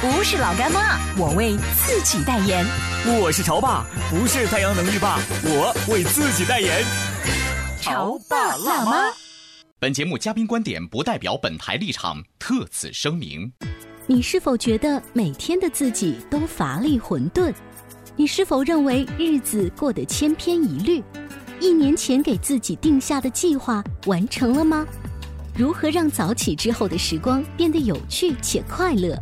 不是老干妈，我为自己代言。我是潮爸，不是太阳能浴霸，我为自己代言。潮爸辣妈。本节目嘉宾观点不代表本台立场，特此声明。你是否觉得每天的自己都乏力混沌？你是否认为日子过得千篇一律？一年前给自己定下的计划完成了吗？如何让早起之后的时光变得有趣且快乐？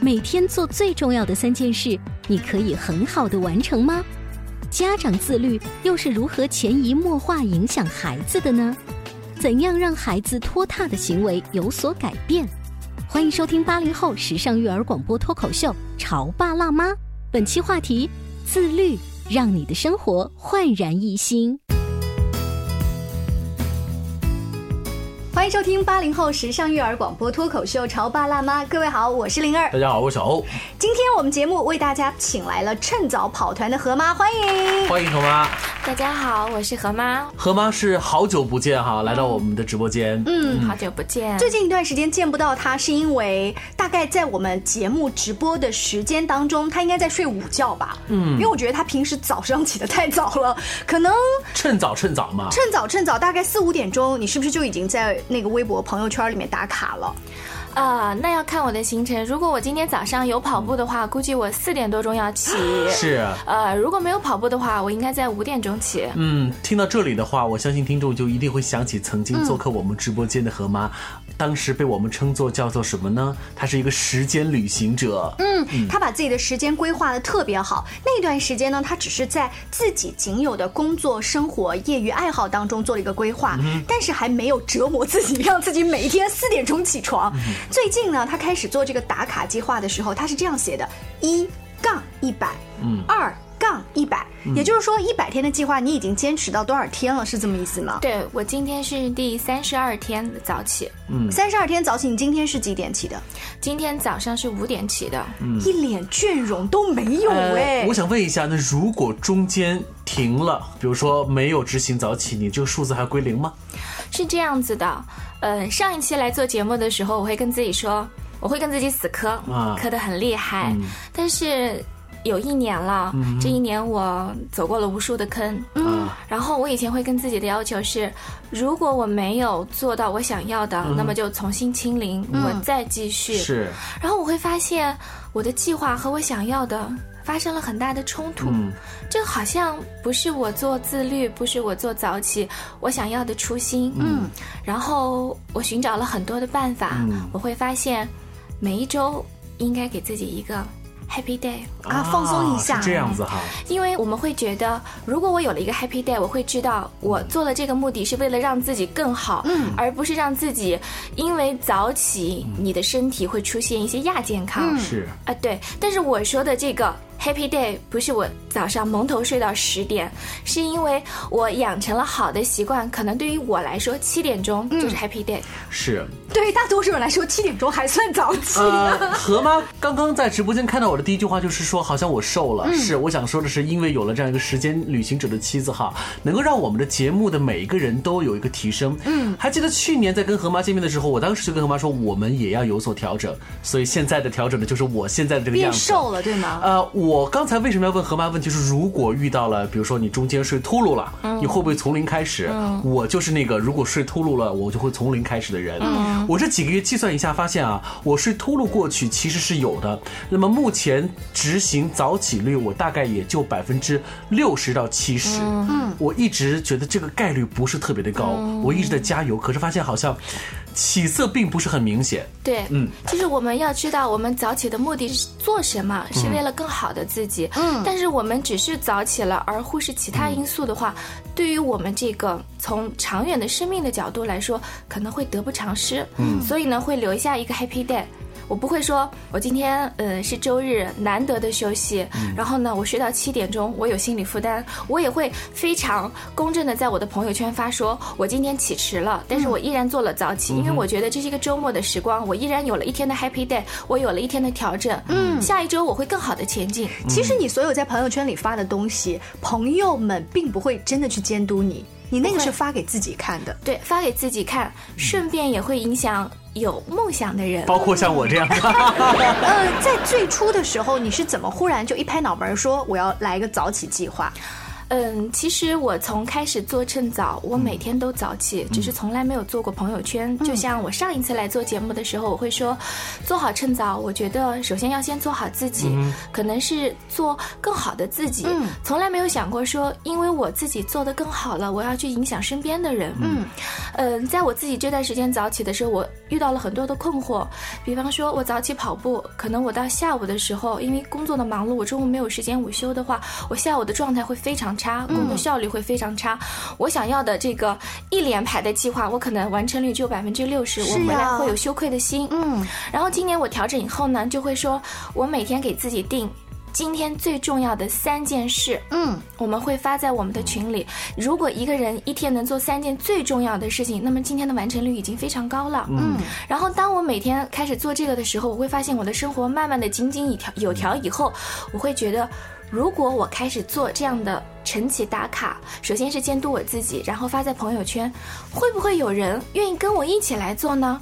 每天做最重要的三件事，你可以很好的完成吗？家长自律又是如何潜移默化影响孩子的呢？怎样让孩子拖沓的行为有所改变？欢迎收听八零后时尚育儿广播脱口秀《潮爸辣妈》，本期话题。自律，让你的生活焕然一新。迎收听八零后时尚育儿广播脱口秀《潮爸辣妈》，各位好，我是灵儿。大家好，我是小欧。今天我们节目为大家请来了趁早跑团的何妈，欢迎，欢迎何妈。大家好，我是何妈。何妈是好久不见哈，来到我们的直播间。嗯，好久不见。最近一段时间见不到她，是因为大概在我们节目直播的时间当中，她应该在睡午觉吧？嗯，因为我觉得她平时早上起得太早了，可能趁早趁早嘛。趁早趁早，大概四五点钟，你是不是就已经在那个微博朋友圈里面打卡了？啊，那要看我的行程。如果我今天早上有跑步的话，估计我四点多钟要起。是。呃，如果没有跑步的话，我应该在五点钟起。嗯，听到这里的话，我相信听众就一定会想起曾经做客我们直播间的何妈，当时被我们称作叫做什么呢？他是一个时间旅行者。嗯，他把自己的时间规划的特别好。那段时间呢，他只是在自己仅有的工作、生活、业余爱好当中做了一个规划，但是还没有折磨自己，让自己每一天四点钟起床。最近呢，他开始做这个打卡计划的时候，他是这样写的：一杠一百，嗯，二杠一百，也就是说，一百天的计划你已经坚持到多少天了？是这么意思吗？对，我今天是第三十二天的早起，嗯，三十二天早起，你今天是几点起的？今天早上是五点起的，嗯，一脸倦容都没有哎。我想问一下，那如果中间停了，比如说没有执行早起，你这个数字还归零吗？是这样子的。嗯，上一期来做节目的时候，我会跟自己说，我会跟自己死磕，磕得很厉害。但是有一年了，这一年我走过了无数的坑。嗯，然后我以前会跟自己的要求是，如果我没有做到我想要的，那么就重新清零，我再继续。是。然后我会发现，我的计划和我想要的。发生了很大的冲突，这好像不是我做自律，不是我做早起，我想要的初心。嗯，然后我寻找了很多的办法，我会发现，每一周应该给自己一个。Happy day 啊，放松一下，这样子哈。因为我们会觉得，如果我有了一个 Happy day，我会知道我做了这个目的是为了让自己更好，嗯，而不是让自己因为早起，你的身体会出现一些亚健康。是啊，对。但是我说的这个 Happy day 不是我早上蒙头睡到十点，是因为我养成了好的习惯。可能对于我来说，七点钟就是 Happy day。是，对于大多数人来说，七点钟还算早起。何妈刚刚在直播间看到我的。第一句话就是说，好像我瘦了。是，我想说的是，因为有了这样一个时间旅行者的妻子哈，能够让我们的节目的每一个人都有一个提升。嗯，还记得去年在跟何妈见面的时候，我当时就跟何妈说，我们也要有所调整。所以现在的调整呢，就是我现在的这个样子。变瘦了，对吗？呃，我我刚才为什么要问何妈问题？是如果遇到了，比如说你中间睡秃噜了，你会不会从零开始？我就是那个如果睡秃噜了，我就会从零开始的人。我这几个月计算一下，发现啊，我睡秃噜过去其实是有的。那么目前执行早起率，我大概也就百分之六十到七十。嗯，我一直觉得这个概率不是特别的高，我一直在加油，可是发现好像。起色并不是很明显。对，嗯，就是我们要知道，我们早起的目的是做什么？是为了更好的自己。嗯，但是我们只是早起了，而忽视其他因素的话，对于我们这个从长远的生命的角度来说，可能会得不偿失。嗯，所以呢，会留下一个 happy day。我不会说，我今天嗯是周日难得的休息，然后呢我睡到七点钟，我有心理负担，我也会非常公正的在我的朋友圈发说，我今天起迟了，但是我依然做了早起，因为我觉得这是一个周末的时光，我依然有了一天的 happy day，我有了一天的调整，嗯，下一周我会更好的前进。其实你所有在朋友圈里发的东西，朋友们并不会真的去监督你。你那个是发给自己看的，对，发给自己看，顺便也会影响有梦想的人，包括像我这样。呃，在最初的时候，你是怎么忽然就一拍脑门说我要来一个早起计划？嗯，其实我从开始做趁早，我每天都早起，只是从来没有做过朋友圈。就像我上一次来做节目的时候，我会说，做好趁早，我觉得首先要先做好自己，可能是做更好的自己。从来没有想过说，因为我自己做的更好了，我要去影响身边的人。嗯，嗯，在我自己这段时间早起的时候，我遇到了很多的困惑，比方说我早起跑步，可能我到下午的时候，因为工作的忙碌，我中午没有时间午休的话，我下午的状态会非常。差工作效率会非常差，我想要的这个一连排的计划，我可能完成率只有百分之六十，我回来会有羞愧的心。嗯，然后今年我调整以后呢，就会说我每天给自己定今天最重要的三件事。嗯，我们会发在我们的群里。如果一个人一天能做三件最重要的事情，那么今天的完成率已经非常高了。嗯，然后当我每天开始做这个的时候，我会发现我的生活慢慢的井井有条有条以后，我会觉得。如果我开始做这样的晨起打卡，首先是监督我自己，然后发在朋友圈，会不会有人愿意跟我一起来做呢？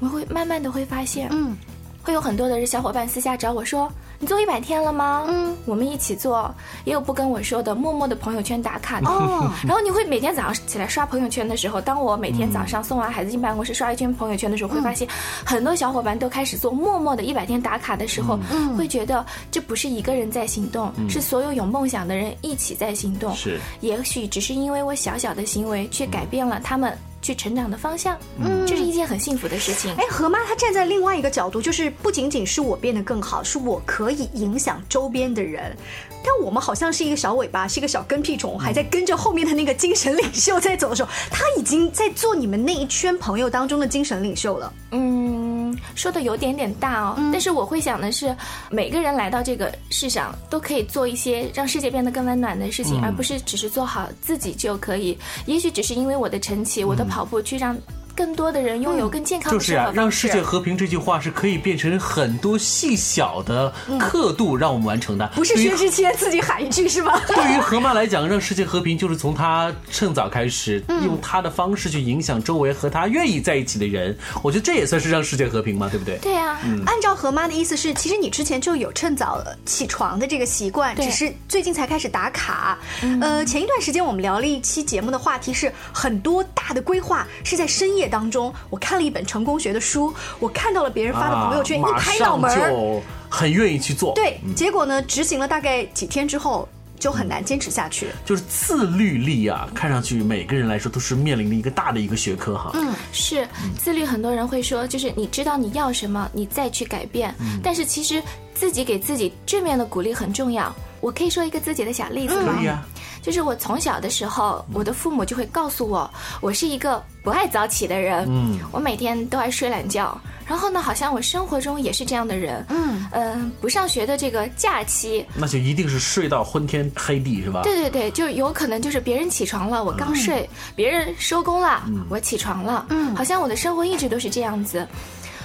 我会慢慢的会发现，嗯，会有很多的小伙伴私下找我说。你做一百天了吗？嗯，我们一起做。也有不跟我说的，默默的朋友圈打卡的。哦，然后你会每天早上起来刷朋友圈的时候，当我每天早上送完孩子进办公室刷一圈朋友圈的时候，会发现很多小伙伴都开始做默默的一百天打卡的时候，会觉得这不是一个人在行动，是所有有梦想的人一起在行动。是，也许只是因为我小小的行为，却改变了他们。去成长的方向，嗯，这是一件很幸福的事情。哎，何妈她站在另外一个角度，就是不仅仅是我变得更好，是我可以影响周边的人。但我们好像是一个小尾巴，是一个小跟屁虫，还在跟着后面的那个精神领袖在走的时候，他已经在做你们那一圈朋友当中的精神领袖了。嗯，说的有点点大哦，但是我会想的是，每个人来到这个世上都可以做一些让世界变得更温暖的事情，而不是只是做好自己就可以。也许只是因为我的晨起，我的跑步，去让。更多的人拥有更健康的就是啊，让世界和平这句话是可以变成很多细小的刻度让我们完成的。不是薛之谦自己喊一句是吗？对于何妈来讲，让世界和平就是从她趁早开始，用她的方式去影响周围和她愿意在一起的人。我觉得这也算是让世界和平嘛，对不对？对啊，按照何妈的意思是，其实你之前就有趁早起床的这个习惯，只是最近才开始打卡。呃，前一段时间我们聊了一期节目的话题是很多大的规划是在深夜。当中，我看了一本成功学的书，我看到了别人发的朋友圈，一拍脑门就很愿意去做。对，结果呢，执行了大概几天之后，就很难坚持下去。就是自律力啊，看上去每个人来说都是面临的一个大的一个学科哈。嗯，是自律，很多人会说，就是你知道你要什么，你再去改变。但是其实自己给自己正面的鼓励很重要。我可以说一个自己的小例子吗？可以啊。就是我从小的时候，我的父母就会告诉我，我是一个不爱早起的人。嗯，我每天都爱睡懒觉。然后呢，好像我生活中也是这样的人。嗯嗯，不上学的这个假期，那就一定是睡到昏天黑地，是吧？对对对，就有可能就是别人起床了，我刚睡；别人收工了，我起床了。嗯，好像我的生活一直都是这样子。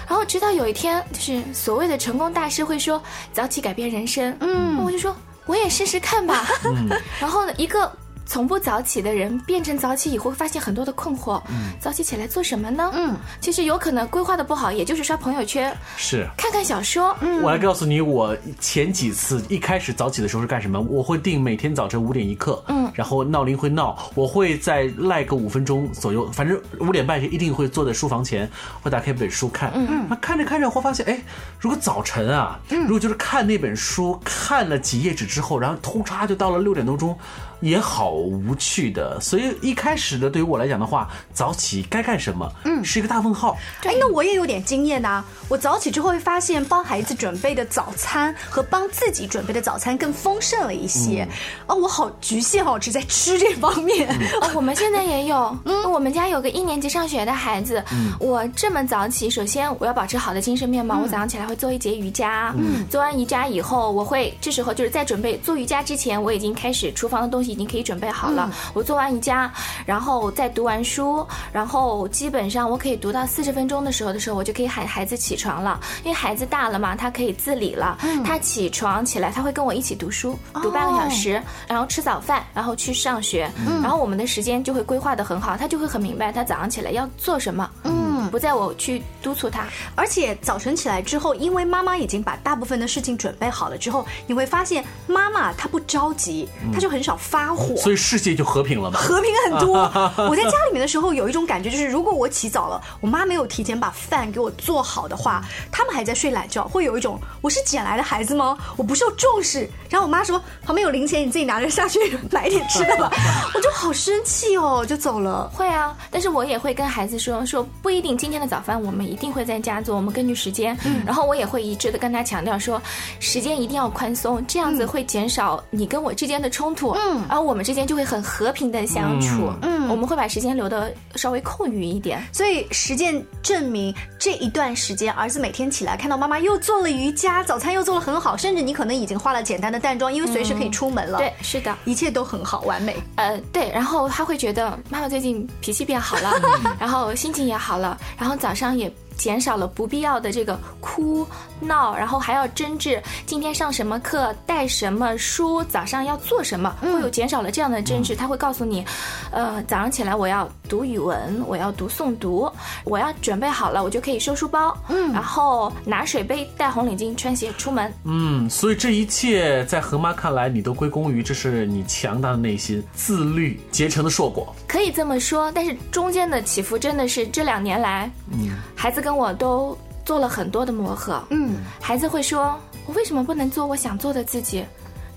然后直到有一天，就是所谓的成功大师会说早起改变人生。嗯，我就说。我也试试看吧。然后呢，一个从不早起的人变成早起以后，会发现很多的困惑。嗯，早起起来做什么呢？嗯，其实有可能规划的不好，也就是刷朋友圈，是看看小说。嗯，我来告诉你，我前几次一开始早起的时候是干什么？我会定每天早晨五点一刻，嗯，然后闹铃会闹，我会再赖个五分钟左右，反正五点半是一定会坐在书房前，会打开一本书看。嗯嗯，那看着看着会发现，哎，如果早晨啊，如果就是看那本书看了几页纸之后，然后突嚓就到了六点多钟。也好无趣的，所以一开始的对于我来讲的话，早起该干什么？嗯，是一个大问号。哎，那我也有点经验呐。我早起之后会发现，帮孩子准备的早餐和帮自己准备的早餐更丰盛了一些。哦，我好局限哦，只在吃这方面。哦，我们现在也有。嗯，我们家有个一年级上学的孩子。嗯，我这么早起，首先我要保持好的精神面貌。我早上起来会做一节瑜伽。嗯，做完瑜伽以后，我会这时候就是在准备做瑜伽之前，我已经开始厨房的东西。已经可以准备好了。我做完瑜伽，然后再读完书，然后基本上我可以读到四十分钟的时候的时候，我就可以喊孩子起床了。因为孩子大了嘛，他可以自理了。他起床起来，他会跟我一起读书，读半个小时，然后吃早饭，然后去上学。然后我们的时间就会规划的很好，他就会很明白他早上起来要做什么。嗯，不在我去督促他。而且早晨起来之后，因为妈妈已经把大部分的事情准备好了之后，你会发现妈妈她不着急，她就很少发。发火，所以世界就和平了嘛？和平很多。我在家里面的时候有一种感觉，就是如果我起早了，我妈没有提前把饭给我做好的话，他们还在睡懒觉，会有一种我是捡来的孩子吗？我不受重视。然后我妈说旁边有零钱，你自己拿着下去 买点吃的吧。我就好生气哦，就走了。会啊，但是我也会跟孩子说说，不一定今天的早饭我们一定会在家做，我们根据时间。嗯。然后我也会一致的跟他强调说，时间一定要宽松，这样子会减少你跟我之间的冲突。嗯。而我们之间就会很和平的相处，嗯，我们会把时间留的稍微空余一点。所以实践证明，这一段时间，儿子每天起来看到妈妈又做了瑜伽，早餐又做了很好，甚至你可能已经化了简单的淡妆，因为随时可以出门了。对，是的，一切都很好，完美。呃，对，然后他会觉得妈妈最近脾气变好了，然后心情也好了，然后早上也。减少了不必要的这个哭闹，然后还要争执今天上什么课、带什么书、早上要做什么，会有减少了这样的争执。他会告诉你，呃，早上起来我要读语文，我要读诵读，我要准备好了，我就可以收书包，嗯，然后拿水杯、戴红领巾、穿鞋出门。嗯，所以这一切在何妈看来，你都归功于这是你强大的内心、自律结成的硕果。可以这么说，但是中间的起伏真的是这两年来，嗯，孩子跟。我都做了很多的磨合，嗯，孩子会说：“我为什么不能做我想做的自己？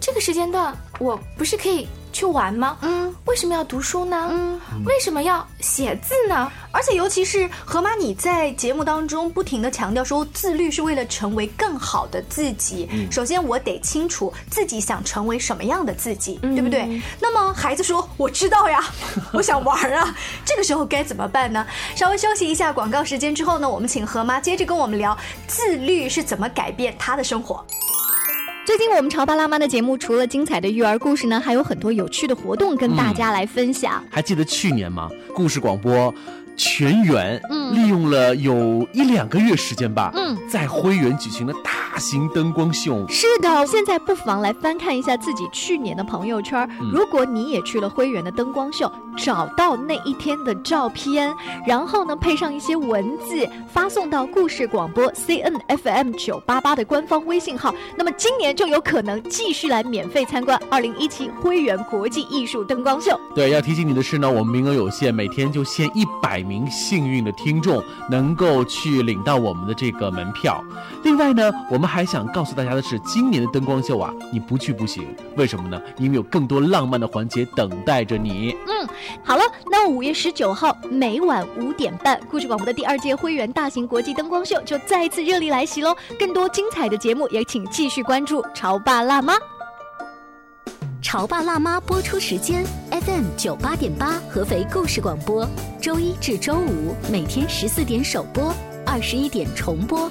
这个时间段我不是可以？”去玩吗？嗯，为什么要读书呢？嗯，为什么要写字呢？而且尤其是何妈，你在节目当中不停的强调说，自律是为了成为更好的自己。首先，我得清楚自己想成为什么样的自己，对不对？那么孩子说：“我知道呀，我想玩啊。”这个时候该怎么办呢？稍微休息一下广告时间之后呢，我们请何妈接着跟我们聊自律是怎么改变他的生活。最近我们潮爸辣妈的节目，除了精彩的育儿故事呢，还有很多有趣的活动跟大家来分享。还记得去年吗？故事广播。全员嗯利用了有一两个月时间吧，嗯在辉园举行了大型灯光秀。是的，现在不妨来翻看一下自己去年的朋友圈。如果你也去了辉园的灯光秀，找到那一天的照片，然后呢配上一些文字，发送到故事广播 C N F M 九八八的官方微信号，那么今年就有可能继续来免费参观二零一七辉园国际艺术灯光秀。对，要提醒你的是呢，我们名额有限，每天就限一百。名幸运的听众能够去领到我们的这个门票。另外呢，我们还想告诉大家的是，今年的灯光秀啊，你不去不行。为什么呢？因为有更多浪漫的环节等待着你。嗯，好了，那五月十九号每晚五点半，故事广播的第二届会员大型国际灯光秀就再一次热力来袭喽！更多精彩的节目也请继续关注潮爸辣妈。潮爸辣妈播出时间：FM 九八点八，合肥故事广播，周一至周五每天十四点首播，二十一点重播。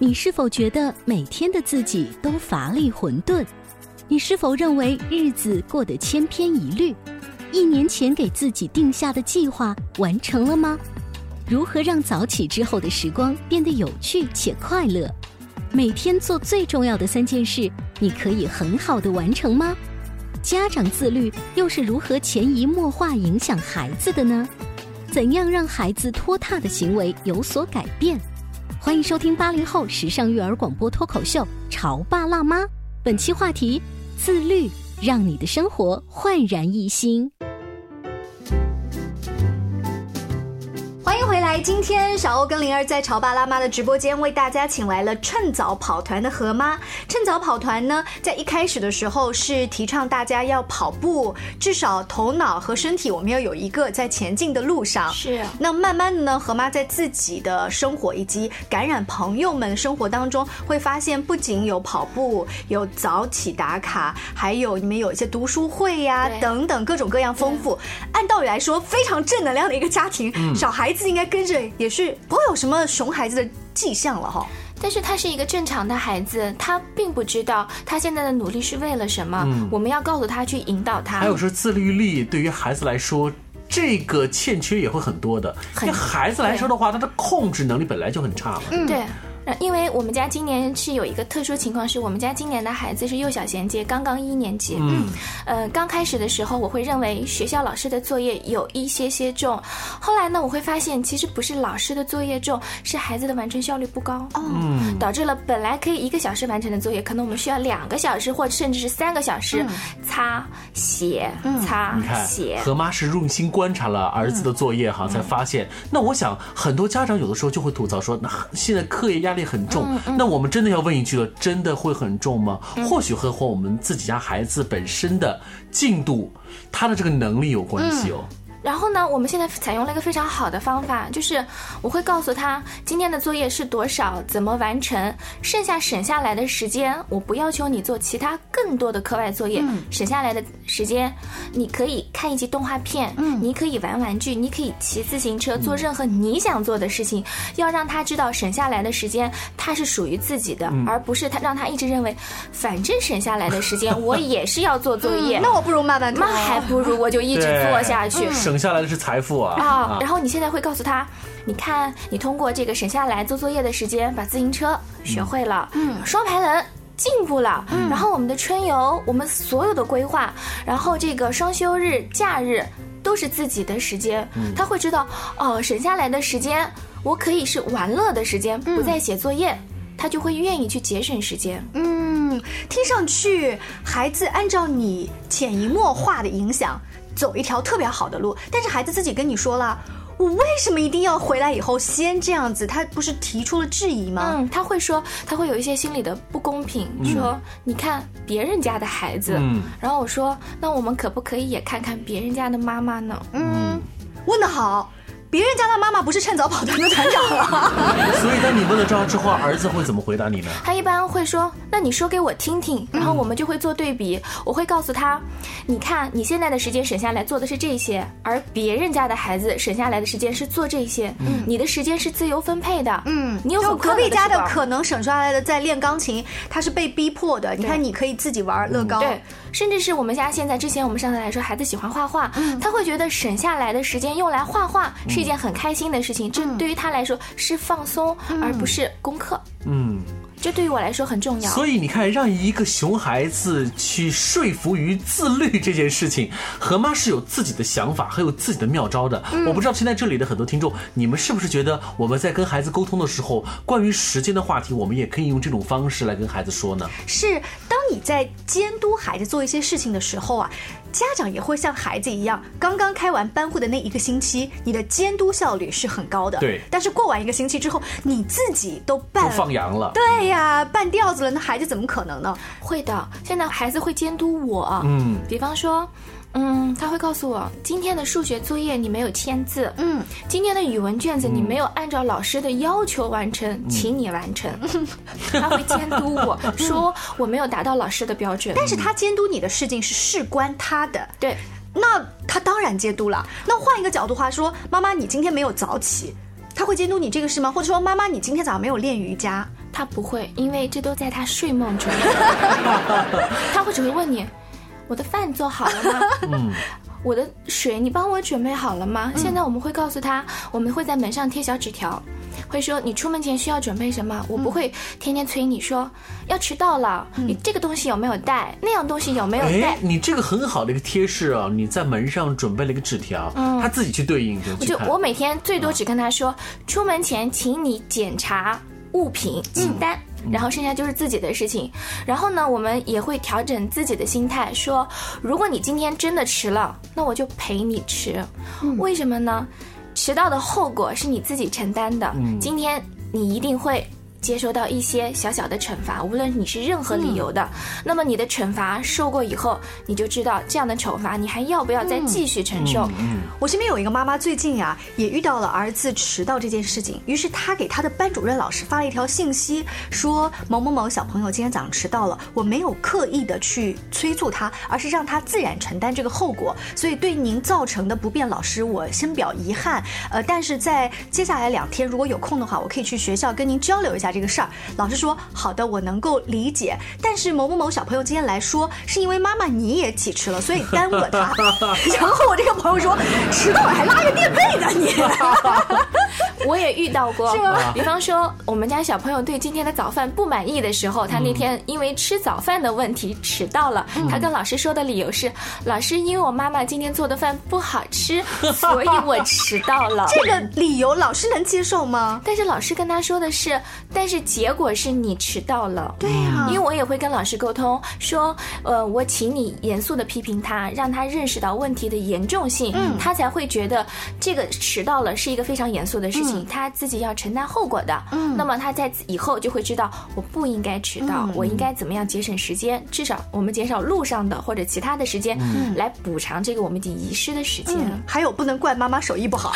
你是否觉得每天的自己都乏力混沌？你是否认为日子过得千篇一律？一年前给自己定下的计划完成了吗？如何让早起之后的时光变得有趣且快乐？每天做最重要的三件事，你可以很好的完成吗？家长自律又是如何潜移默化影响孩子的呢？怎样让孩子拖沓的行为有所改变？欢迎收听八零后时尚育儿广播脱口秀《潮爸辣妈》，本期话题：自律，让你的生活焕然一新。欢迎回来来，今天小欧跟灵儿在潮爸辣妈的直播间为大家请来了趁早跑团的何妈。趁早跑团呢，在一开始的时候是提倡大家要跑步，至少头脑和身体我们要有一个在前进的路上。是。那慢慢的呢，何妈在自己的生活以及感染朋友们生活当中，会发现不仅有跑步，有早起打卡，还有你们有一些读书会呀等等各种各样丰富。按道理来说，非常正能量的一个家庭，小孩子应该跟。跟着也是不会有什么熊孩子的迹象了哈，但是他是一个正常的孩子，他并不知道他现在的努力是为了什么。我们要告诉他去引导他。还有说自律力对于孩子来说，这个欠缺也会很多的。对孩子来说的话，他的控制能力本来就很差嘛。嗯，对。因为我们家今年是有一个特殊情况，是我们家今年的孩子是幼小衔接，刚刚一年级。嗯，呃，刚开始的时候，我会认为学校老师的作业有一些些重，后来呢，我会发现其实不是老师的作业重，是孩子的完成效率不高。嗯，导致了本来可以一个小时完成的作业，可能我们需要两个小时，或者甚至是三个小时擦写擦写。何妈是用心观察了儿子的作业哈，才发现。那我想很多家长有的时候就会吐槽说，那现在课业压力。很重，那我们真的要问一句了，真的会很重吗？或许和和我们自己家孩子本身的进度，他的这个能力有关系哦。然后呢，我们现在采用了一个非常好的方法，就是我会告诉他今天的作业是多少，怎么完成，剩下省下来的时间，我不要求你做其他更多的课外作业，省下来的时间，你可以看一集动画片，嗯，你可以玩玩具，你可以骑自行车，做任何你想做的事情，要让他知道省下来的时间他是属于自己的，而不是他让他一直认为，反正省下来的时间 我也是要做作业，那我不如慢慢，那还不如我就一直做下去。省下来的是财富啊！啊，然后你现在会告诉他，你看，你通过这个省下来做作业的时间，把自行车学会了，嗯，双排轮进步了，嗯，然后我们的春游，我们所有的规划，然后这个双休日、假日都是自己的时间，他会知道，哦，省下来的时间，我可以是玩乐的时间，不再写作业，他就会愿意去节省时间。嗯，听上去孩子按照你潜移默化的影响。走一条特别好的路，但是孩子自己跟你说了，我为什么一定要回来以后先这样子？他不是提出了质疑吗？嗯，他会说，他会有一些心理的不公平，说你看别人家的孩子，嗯，然后我说，那我们可不可以也看看别人家的妈妈呢？嗯，问得好。别人家的妈妈不是趁早跑团的团长啊，所以当你问了这样之后，儿子会怎么回答你呢？他一般会说：“那你说给我听听。”然后我们就会做对比，我会告诉他：“你看你现在的时间省下来做的是这些，而别人家的孩子省下来的时间是做这些。嗯，你的时间是自由分配的。嗯，你有隔壁家的可能省出来的在练钢琴，他是被逼迫的。你看你可以自己玩乐高。对。”甚至是我们家现在之前我们上次来说，孩子喜欢画画，他会觉得省下来的时间用来画画是一件很开心的事情，这对于他来说是放松，而不是功课。嗯。这对于我来说很重要。所以你看，让一个熊孩子去说服于自律这件事情，何妈是有自己的想法，还有自己的妙招的。我不知道现在这里的很多听众，你们是不是觉得我们在跟孩子沟通的时候，关于时间的话题，我们也可以用这种方式来跟孩子说呢？是，当你在监督孩子做一些事情的时候啊。家长也会像孩子一样，刚刚开完班会的那一个星期，你的监督效率是很高的。对。但是过完一个星期之后，你自己都半放羊了。对呀，半吊子了，那孩子怎么可能呢？会的，现在孩子会监督我。嗯。比方说。嗯，他会告诉我，今天的数学作业你没有签字。嗯，今天的语文卷子你没有按照老师的要求完成，请你完成。他会监督我说我没有达到老师的标准，但是他监督你的事情是事关他的。对。那他当然监督了。那换一个角度话说，妈妈，你今天没有早起，他会监督你这个事吗？或者说，妈妈，你今天早上没有练瑜伽，他不会，因为这都在他睡梦中。他会只会问你，我的饭做好了吗？嗯。我的水你帮我准备好了吗？现在我们会告诉他，我们会在门上贴小纸条，会说你出门前需要准备什么。我不会天天催你说要迟到了，你这个东西有没有带？那样东西有没有带？你这个很好的一个贴士啊！你在门上准备了一个纸条，他自己去对应着。我就我每天最多只跟他说，出门前请你检查物品清单。然后剩下就是自己的事情，然后呢，我们也会调整自己的心态，说如果你今天真的迟了，那我就陪你迟。为什么呢？迟到的后果是你自己承担的。今天你一定会。接收到一些小小的惩罚，无论你是任何理由的，那么你的惩罚受过以后，你就知道这样的惩罚你还要不要再继续承受。我身边有一个妈妈，最近呀也遇到了儿子迟到这件事情，于是她给她的班主任老师发了一条信息，说某某某小朋友今天早上迟到了，我没有刻意的去催促他，而是让他自然承担这个后果，所以对您造成的不便，老师我深表遗憾。呃，但是在接下来两天如果有空的话，我可以去学校跟您交流一下。这个事儿，老师说好的，我能够理解。但是某某某小朋友今天来说，是因为妈妈你也起迟了，所以耽误了他。然后我这个朋友说，迟到了还拉着垫背呢，你。我也遇到过，是吗？比方说，我们家小朋友对今天的早饭不满意的时候，他那天因为吃早饭的问题迟到了。他跟老师说的理由是：老师，因为我妈妈今天做的饭不好吃，所以我迟到了。这个理由老师能接受吗？但是老师跟他说的是。但是结果是你迟到了，对呀，因为我也会跟老师沟通，说，呃，我请你严肃的批评他，让他认识到问题的严重性，嗯，他才会觉得这个迟到了是一个非常严肃的事情，他自己要承担后果的，嗯，那么他在以后就会知道，我不应该迟到，我应该怎么样节省时间，至少我们减少路上的或者其他的时间，嗯，来补偿这个我们已经遗失的时间。还有不能怪妈妈手艺不好，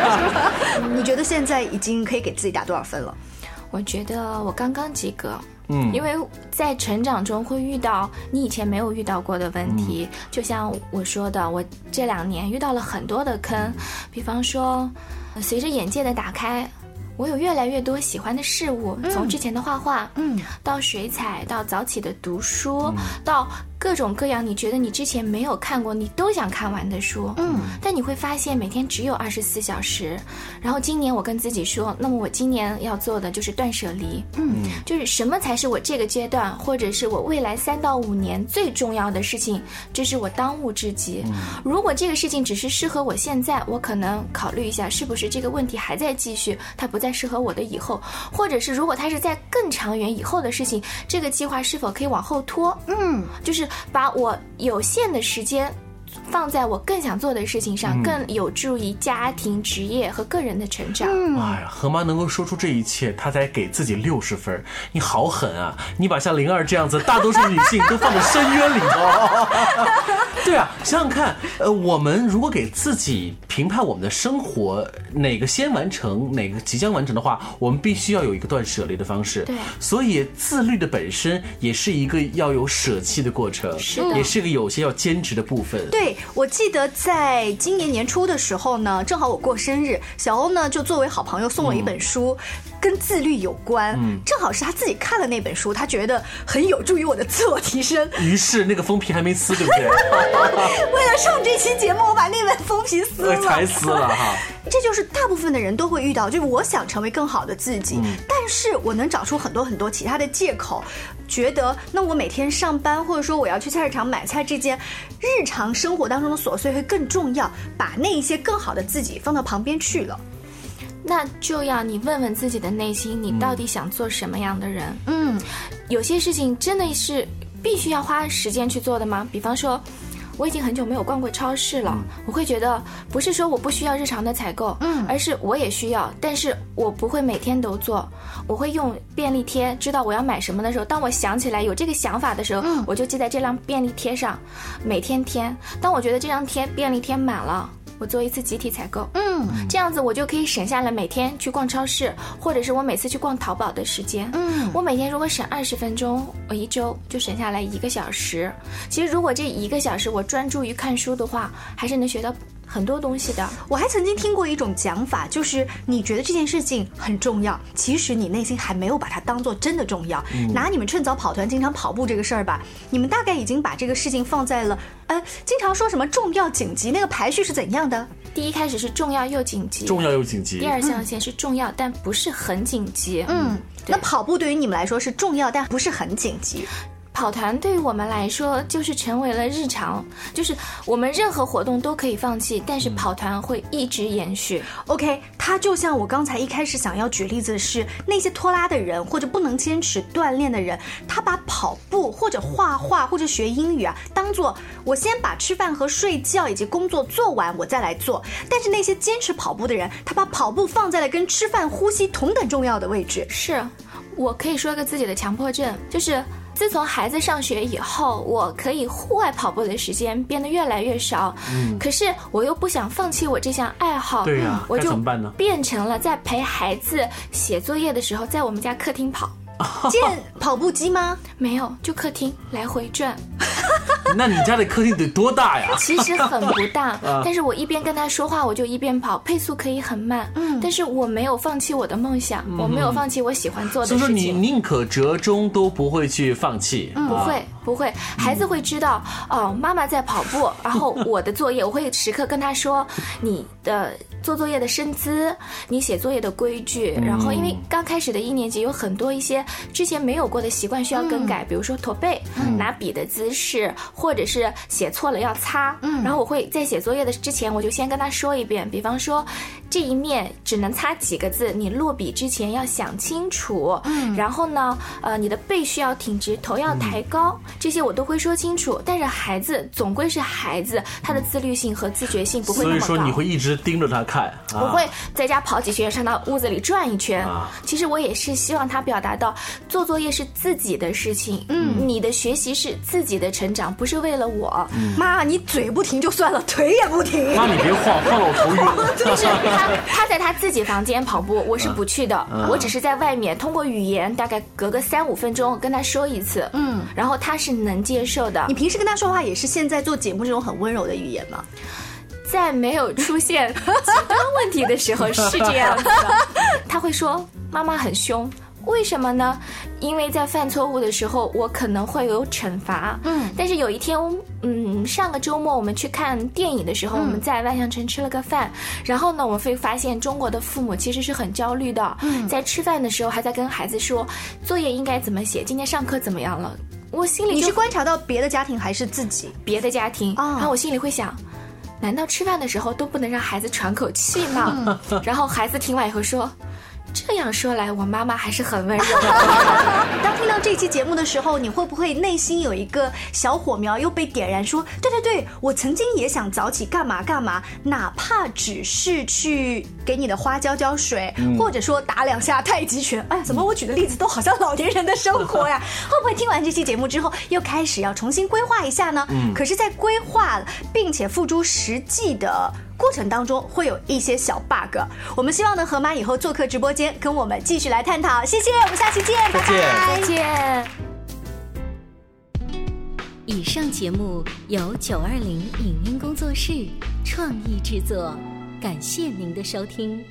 你觉得现在已经可以给自己打多少分了？我觉得我刚刚及格，嗯，因为在成长中会遇到你以前没有遇到过的问题，就像我说的，我这两年遇到了很多的坑，比方说，随着眼界的打开，我有越来越多喜欢的事物，从之前的画画，嗯，到水彩，到早起的读书，到。各种各样，你觉得你之前没有看过，你都想看完的书，嗯，但你会发现每天只有二十四小时。然后今年我跟自己说，那么我今年要做的就是断舍离，嗯，就是什么才是我这个阶段或者是我未来三到五年最重要的事情，这是我当务之急。如果这个事情只是适合我现在，我可能考虑一下是不是这个问题还在继续，它不再适合我的以后，或者是如果它是在更长远以后的事情，这个计划是否可以往后拖？嗯，就是。把我有限的时间。放在我更想做的事情上，更有助于家庭、职业和个人的成长。哎呀，何妈能够说出这一切，她才给自己六十分。你好狠啊！你把像灵儿这样子大多数女性都放在深渊里头。对啊，想想看，呃，我们如果给自己评判我们的生活哪个先完成，哪个即将完成的话，我们必须要有一个断舍离的方式。对，所以自律的本身也是一个要有舍弃的过程，是的，也是个有些要坚持的部分。对。我记得在今年年初的时候呢，正好我过生日，小欧呢就作为好朋友送我一本书，跟自律有关。嗯，正好是他自己看了那本书，他觉得很有助于我的自我提升。于是那个封皮还没撕，对不对？为了上这期节目，我把那本封皮撕了。才撕了哈。这就是大部分的人都会遇到，就是我想成为更好的自己，但是我能找出很多很多其他的借口。觉得那我每天上班，或者说我要去菜市场买菜这件日常生活当中的琐碎会更重要，把那一些更好的自己放到旁边去了。那就要你问问自己的内心，你到底想做什么样的人？嗯，有些事情真的是必须要花时间去做的吗？比方说。我已经很久没有逛过超市了，我会觉得不是说我不需要日常的采购，嗯，而是我也需要，但是我不会每天都做，我会用便利贴，知道我要买什么的时候，当我想起来有这个想法的时候，我就记在这张便利贴上，每天贴。当我觉得这张贴便利贴满了。我做一次集体采购，嗯，这样子我就可以省下了每天去逛超市，或者是我每次去逛淘宝的时间，嗯，我每天如果省二十分钟，我一周就省下来一个小时。其实如果这一个小时我专注于看书的话，还是能学到。很多东西的，我还曾经听过一种讲法，就是你觉得这件事情很重要，其实你内心还没有把它当做真的重要。拿你们趁早跑团经常跑步这个事儿吧，你们大概已经把这个事情放在了呃，经常说什么重要紧急，那个排序是怎样的？第一开始是重要又紧急，重要又紧急。第二象限是重要但不是很紧急。嗯，那跑步对于你们来说是重要但不是很紧急。跑团对于我们来说就是成为了日常，就是我们任何活动都可以放弃，但是跑团会一直延续。OK，它就像我刚才一开始想要举例子是那些拖拉的人或者不能坚持锻炼的人，他把跑步或者画画或者学英语啊当做我先把吃饭和睡觉以及工作做完我再来做。但是那些坚持跑步的人，他把跑步放在了跟吃饭呼吸同等重要的位置。是，我可以说一个自己的强迫症，就是。自从孩子上学以后，我可以户外跑步的时间变得越来越少。嗯，可是我又不想放弃我这项爱好。对呀，我就怎么办呢？变成了在陪孩子写作业的时候，在我们家客厅跑。见跑步机吗？没有，就客厅来回转。那你家的客厅得多大呀？其实很不大，但是我一边跟他说话，我就一边跑，配速可以很慢。嗯，但是我没有放弃我的梦想，我没有放弃我喜欢做的事情。所以说，你宁可折中都不会去放弃。不会，不会，孩子会知道哦，妈妈在跑步，然后我的作业，我会时刻跟他说你的。做作业的身姿，你写作业的规矩，然后因为刚开始的一年级有很多一些之前没有过的习惯需要更改，比如说驼背、拿笔的姿势，或者是写错了要擦。然后我会在写作业的之前，我就先跟他说一遍，比方说这一面只能擦几个字，你落笔之前要想清楚。然后呢，呃，你的背需要挺直，头要抬高，这些我都会说清楚。但是孩子总归是孩子，他的自律性和自觉性不会那么高。所以说你会一直盯着他。看，我会在家跑几圈，上到屋子里转一圈。其实我也是希望他表达到，做作业是自己的事情，嗯，你的学习是自己的成长，不是为了我。妈，你嘴不停就算了，腿也不停。妈，你别晃，晃我头晕。就是他，他在他自己房间跑步，我是不去的，我只是在外面通过语言，大概隔个三五分钟跟他说一次，嗯，然后他是能接受的。你平时跟他说话也是现在做节目这种很温柔的语言吗？在没有出现 极端问题的时候是这样的，他会说妈妈很凶，为什么呢？因为在犯错误的时候，我可能会有惩罚。嗯，但是有一天，嗯，上个周末我们去看电影的时候，我们在万象城吃了个饭，然后呢，我们会发现中国的父母其实是很焦虑的，在吃饭的时候还在跟孩子说作业应该怎么写，今天上课怎么样了？我心里你是观察到别的家庭还是自己别的家庭？然后我心里会想。难道吃饭的时候都不能让孩子喘口气吗？然后孩子听完以后说。这样说来，我妈妈还是很温柔的。当听到这期节目的时候，你会不会内心有一个小火苗又被点燃？说，对对对，我曾经也想早起干嘛干嘛，哪怕只是去给你的花浇浇水，或者说打两下太极拳。哎呀，怎么我举的例子都好像老年人的生活呀？会不会听完这期节目之后，又开始要重新规划一下呢？嗯，可是，在规划并且付诸实际的。过程当中会有一些小 bug，我们希望呢河马以后做客直播间，跟我们继续来探讨。谢谢，我们下期见，拜拜，再见。以上节目由九二零影音工作室创意制作，感谢您的收听。